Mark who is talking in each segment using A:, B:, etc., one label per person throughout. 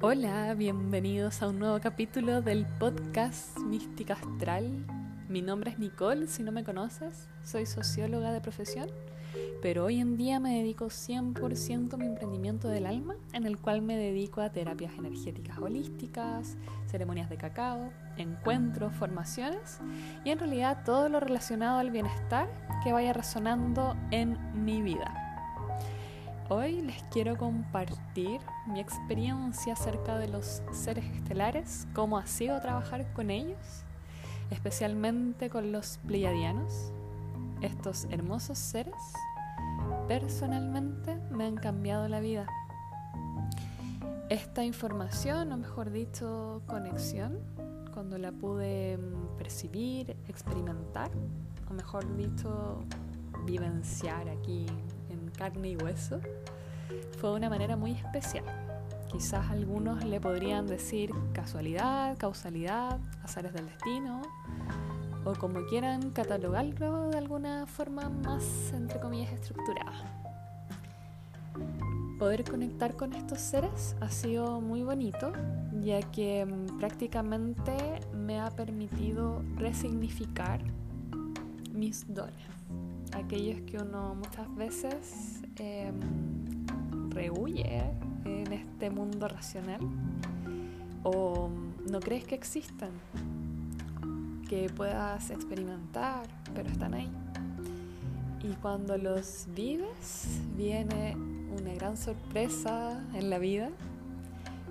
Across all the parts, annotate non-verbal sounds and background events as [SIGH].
A: Hola, bienvenidos a un nuevo capítulo del podcast Mística Astral. Mi nombre es Nicole, si no me conoces, soy socióloga de profesión, pero hoy en día me dedico 100% a mi emprendimiento del alma, en el cual me dedico a terapias energéticas holísticas, ceremonias de cacao, encuentros, formaciones y en realidad todo lo relacionado al bienestar que vaya resonando en mi vida. Hoy les quiero compartir mi experiencia acerca de los seres estelares, cómo ha sido trabajar con ellos, especialmente con los pleiadianos. Estos hermosos seres personalmente me han cambiado la vida. Esta información, o mejor dicho, conexión, cuando la pude mm, percibir, experimentar, o mejor dicho, vivenciar aquí carne y hueso, fue una manera muy especial. Quizás algunos le podrían decir casualidad, causalidad, azares del destino, o como quieran catalogarlo de alguna forma más, entre comillas, estructurada. Poder conectar con estos seres ha sido muy bonito, ya que mm, prácticamente me ha permitido resignificar mis dones aquellos que uno muchas veces eh, rehuye en este mundo racional o no crees que existan, que puedas experimentar, pero están ahí. Y cuando los vives, viene una gran sorpresa en la vida,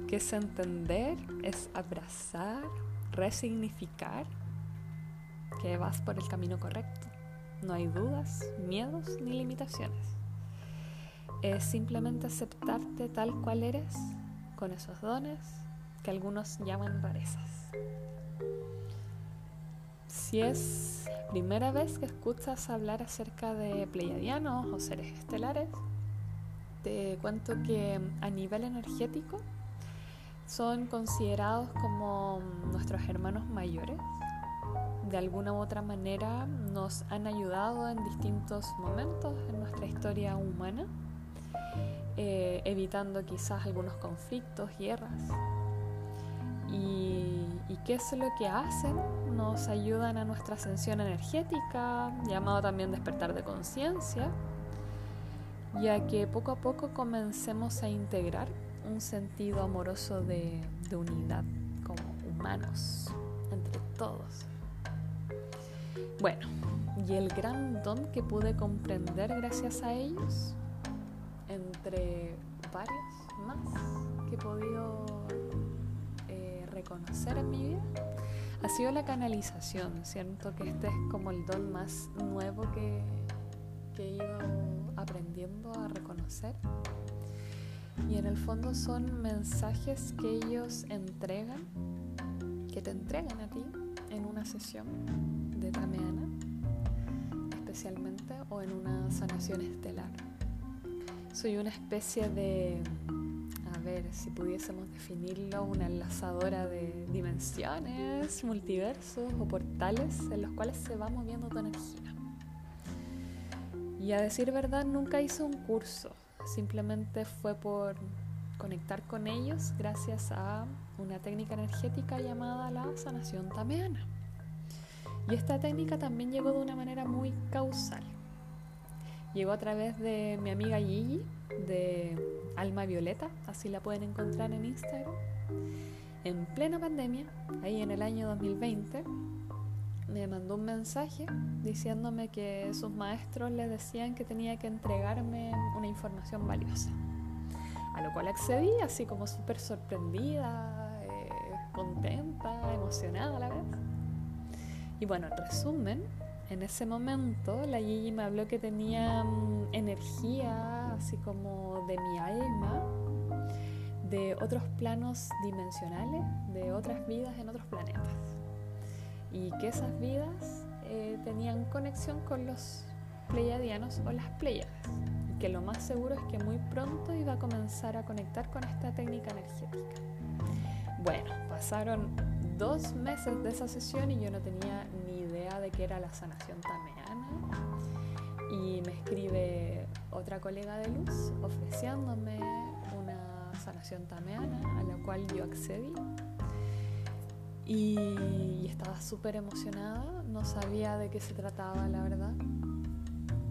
A: que es entender, es abrazar, resignificar que vas por el camino correcto. No hay dudas, miedos ni limitaciones. Es simplemente aceptarte tal cual eres, con esos dones que algunos llaman rarezas. Si es primera vez que escuchas hablar acerca de pleiadianos o seres estelares, te cuento que a nivel energético son considerados como nuestros hermanos mayores de alguna u otra manera nos han ayudado en distintos momentos en nuestra historia humana, eh, evitando quizás algunos conflictos, guerras. Y, qué es lo que hacen? Nos ayudan a nuestra ascensión energética, llamado también despertar de conciencia, ya que poco a poco comencemos a integrar un sentido amoroso de unidad como humanos entre todos. Bueno, y el gran don que pude comprender gracias a ellos, entre varios más que he podido eh, reconocer en mi vida, ha sido la canalización. Siento que este es como el don más nuevo que, he ido aprendiendo a reconocer. Y en el fondo son mensajes que ellos entregan, que te entregan a ti en una sesión de Tameana, especialmente, o en una sanación estelar. Soy una especie de, a ver si pudiésemos definirlo, una enlazadora de dimensiones, multiversos o portales en los cuales se va moviendo tu energía. Y a decir verdad, nunca hice un curso, simplemente fue por conectar con ellos gracias a una técnica energética llamada la sanación tameana. Y esta técnica también llegó de una manera muy causal. Llegó a través de mi amiga Gigi, de Alma Violeta, así la pueden encontrar en Instagram. En plena pandemia, ahí en el año 2020, me mandó un mensaje diciéndome que sus maestros le decían que tenía que entregarme una información valiosa. A lo cual accedí, así como súper sorprendida, eh, contenta, emocionada a la vez. Y bueno, en resumen, en ese momento la Gigi me habló que tenía mm, energía así como de mi alma, de otros planos dimensionales, de otras vidas en otros planetas. Y que esas vidas eh, tenían conexión con los pleiadianos o las pleiades. Y que lo más seguro es que muy pronto iba a comenzar a conectar con esta técnica energética. Bueno, pasaron dos meses de esa sesión y yo no tenía ni idea de qué era la sanación tameana. Y me escribe otra colega de luz ofreciéndome una sanación tameana, a la cual yo accedí. Y, estaba súper emocionada, no sabía de qué se trataba, la verdad.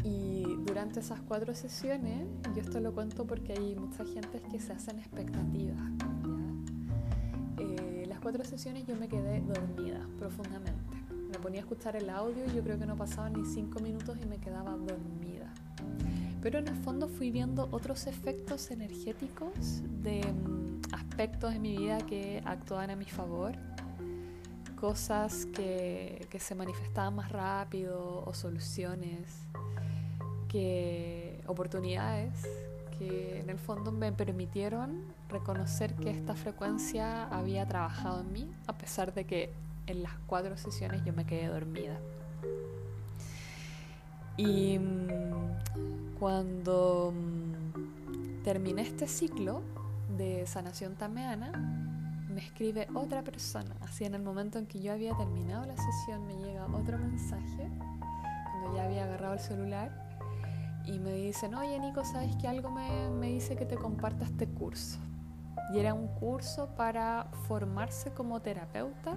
A: Y durante esas cuatro sesiones, yo esto lo cuento porque hay mucha gente que se hacen expectativas. Eh, cuatro sesiones yo me quedé dormida profundamente. Me ponía a escuchar el audio y yo creo que no pasaban ni cinco minutos y me quedaba dormida. Pero en el fondo fui viendo otros efectos energéticos de mm, aspectos de mi vida que actuaban a mi favor cosas que, que, se manifestaban más rápido o soluciones, que oportunidades que en el fondo me permitieron reconocer que esta frecuencia había trabajado en mí, a pesar de que en las cuatro sesiones yo me quedé dormida. Y mm, cuando mm, terminé este ciclo de sanación tameana, me escribe otra persona. Así en el momento en que yo había terminado la sesión me llega otro mensaje, cuando ya había agarrado el celular, y me dicen, oye Nico, ¿sabes que algo me, me dice que te comparta este curso? Y era un curso para formarse como terapeuta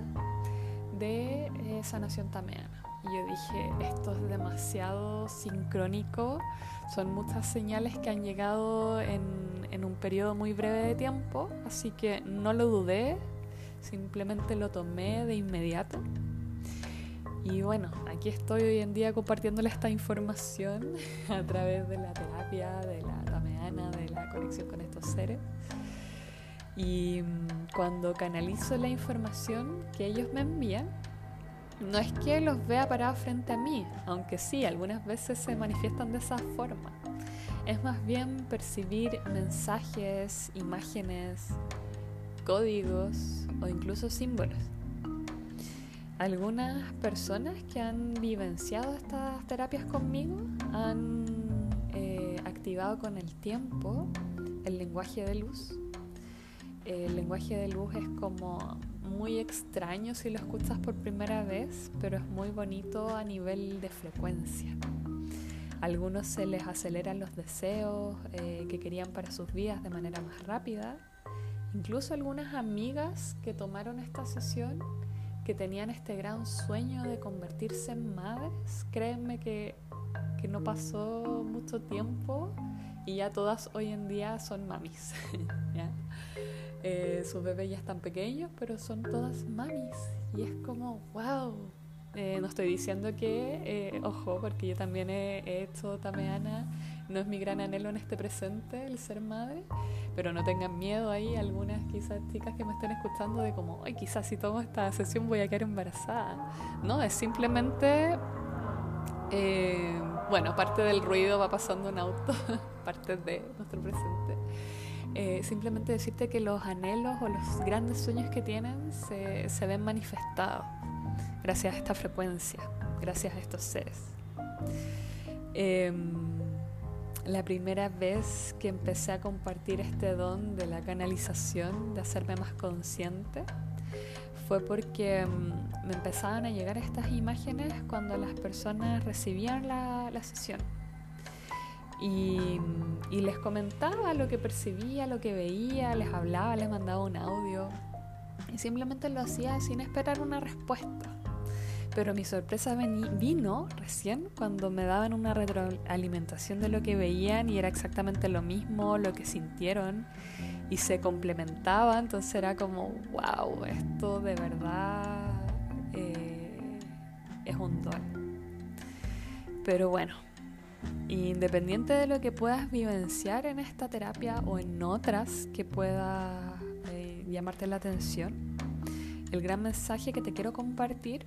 A: de eh, sanación tameana. Y yo dije, esto es demasiado sincrónico, son muchas señales que han llegado en en un periodo muy breve de tiempo, así que no lo dudé, simplemente lo tomé de inmediato. Y bueno, aquí estoy hoy en día compartiéndole esta información [LAUGHS] a través de la terapia, de la tameana, de la conexión con estos seres. Y mm, cuando canalizo la información que ellos me envían, no es que los vea parados frente a mí, aunque sí, algunas veces se manifiestan de esa forma es más bien percibir mensajes, imágenes, códigos o incluso símbolos. Algunas personas que han vivenciado estas terapias conmigo han eh, activado con el tiempo el lenguaje de luz. El lenguaje de luz es como muy extraño si lo escuchas por primera vez, pero es muy bonito a nivel de frecuencia algunos se les aceleran los deseos eh, que querían para sus vidas de manera más rápida. Incluso algunas amigas que tomaron esta sesión, que tenían este gran sueño de convertirse en madres, créanme que, que no pasó mucho tiempo y ya todas hoy en día son mamis. [LAUGHS] Eh, sus bebés ya están pequeños, pero son todas mamis. Y es como, wow, eh, no estoy diciendo que, eh, ojo, porque yo también he, hecho tameana, no es mi gran anhelo en este presente el ser madre, pero no tengan miedo ahí algunas quizás chicas que me estén escuchando de como, ay, quizás si tomo esta sesión voy a quedar embarazada. No, es simplemente, eh, bueno, parte del ruido va pasando un auto, [LAUGHS] parte de nuestro presente. simplemente decirte que los anhelos o los grandes sueños que tienen se, se ven manifestados gracias a esta frecuencia, gracias a estos seres. Em, la primera vez que empecé a compartir este don de la canalización, de hacerme más consciente, fue porque em, me empezaban a llegar estas imágenes cuando las personas recibían la, sesión. Y, y, les comentaba lo que percibía, lo que veía, les hablaba, les mandaba un audio. Y simplemente lo hacía sin esperar una respuesta. Pero mi sorpresa vino recién cuando me daban una retroalimentación de lo que veían y era exactamente lo mismo, lo que sintieron y se complementaba. Entonces era como, wow, esto de verdad eh, es un don. Pero bueno, independiente de lo que puedas vivenciar en esta terapia o en otras que pueda eh, llamarte la atención, el gran mensaje que te quiero compartir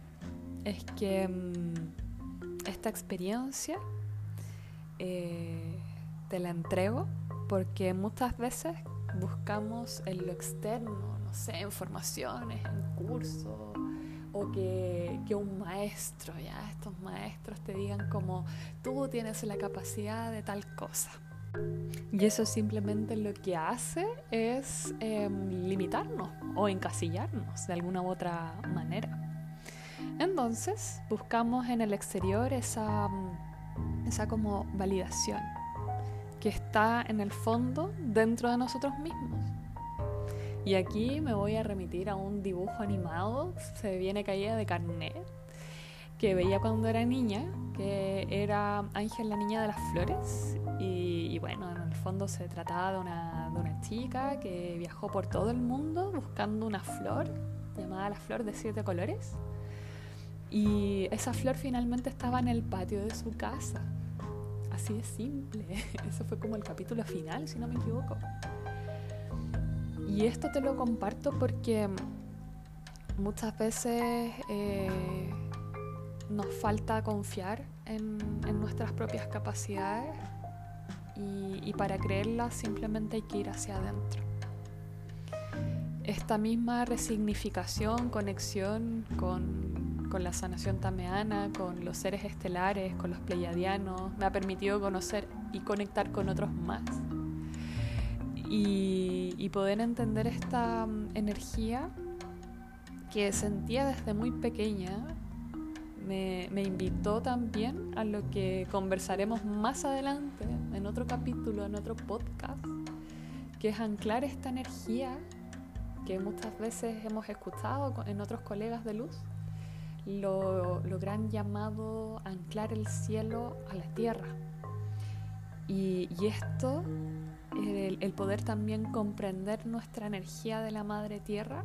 A: es que mm, esta experiencia eh, te la entrego porque muchas veces buscamos en lo externo, no sé, informaciones, en cursos, o que, que, un maestro, ya, estos maestros te digan como tú tienes la capacidad de tal cosa. Y eso simplemente lo que hace es em, limitarnos o encasillarnos de alguna u otra manera. Entonces buscamos en el exterior esa, mm, esa como validación que está en el fondo dentro de nosotros mismos. Y aquí me voy a remitir a un dibujo animado, se viene caída de carnet, que veía cuando era niña, que era Ángel la Niña de las Flores. Y, bueno, en el fondo se trataba de una, de una chica que viajó por todo el mundo buscando una flor llamada la flor de siete colores. Y esa flor finalmente estaba en el patio de su casa. Así de simple. [LAUGHS] Eso fue como el capítulo final, si no me equivoco. Y esto te lo comparto porque muchas veces eh, nos falta confiar en, nuestras propias capacidades y, y para creerlas simplemente hay que ir hacia adentro. Esta misma resignificación, conexión con, con la sanación tameana, con los seres estelares, con los pleiadianos, me ha permitido conocer y conectar con otros más. Y, poder entender esta mm, energía que sentía desde muy pequeña me, me, invitó también a lo que conversaremos más adelante en otro capítulo, en otro podcast, que es anclar esta energía que muchas veces hemos escuchado en otros colegas de luz, lo, lo gran llamado anclar el cielo a la tierra. Y, y esto el, poder también comprender nuestra energía de la madre tierra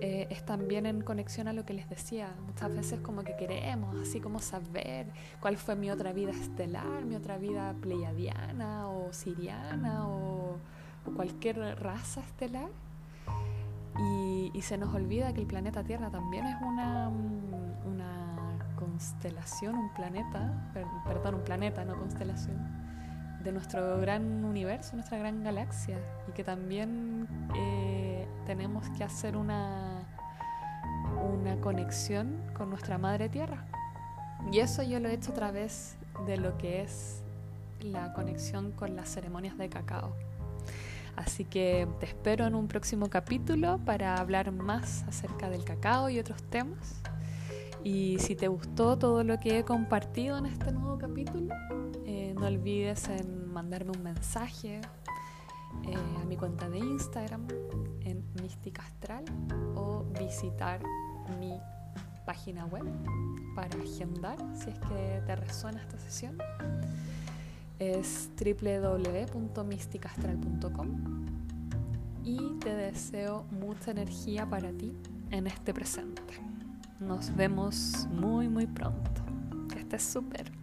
A: eh, es también en conexión a lo que les decía. Muchas veces como que queremos, así como saber cuál fue mi otra vida estelar, mi otra vida pleiadiana o siriana o, cualquier raza estelar. Y, se nos olvida que el planeta Tierra también es una, una constelación, un planeta, perdón, un planeta, no constelación de nuestro gran universo, nuestra gran galaxia, y que también eh, tenemos que hacer una, una conexión con nuestra madre tierra. Y eso yo lo he hecho a través de lo que es la conexión con las ceremonias de cacao. Así que te espero en un próximo capítulo para hablar más acerca del cacao y otros temas. Y si te gustó todo lo que he compartido en este nuevo capítulo, no olvides en mandarme un mensaje eh, a mi cuenta de Instagram en Mística Astral o visitar mi página web para agendar si es que te resuena esta sesión. Es www.misticastral.com y te deseo mucha energía para ti en este presente. Nos vemos muy muy pronto. Que estés súper.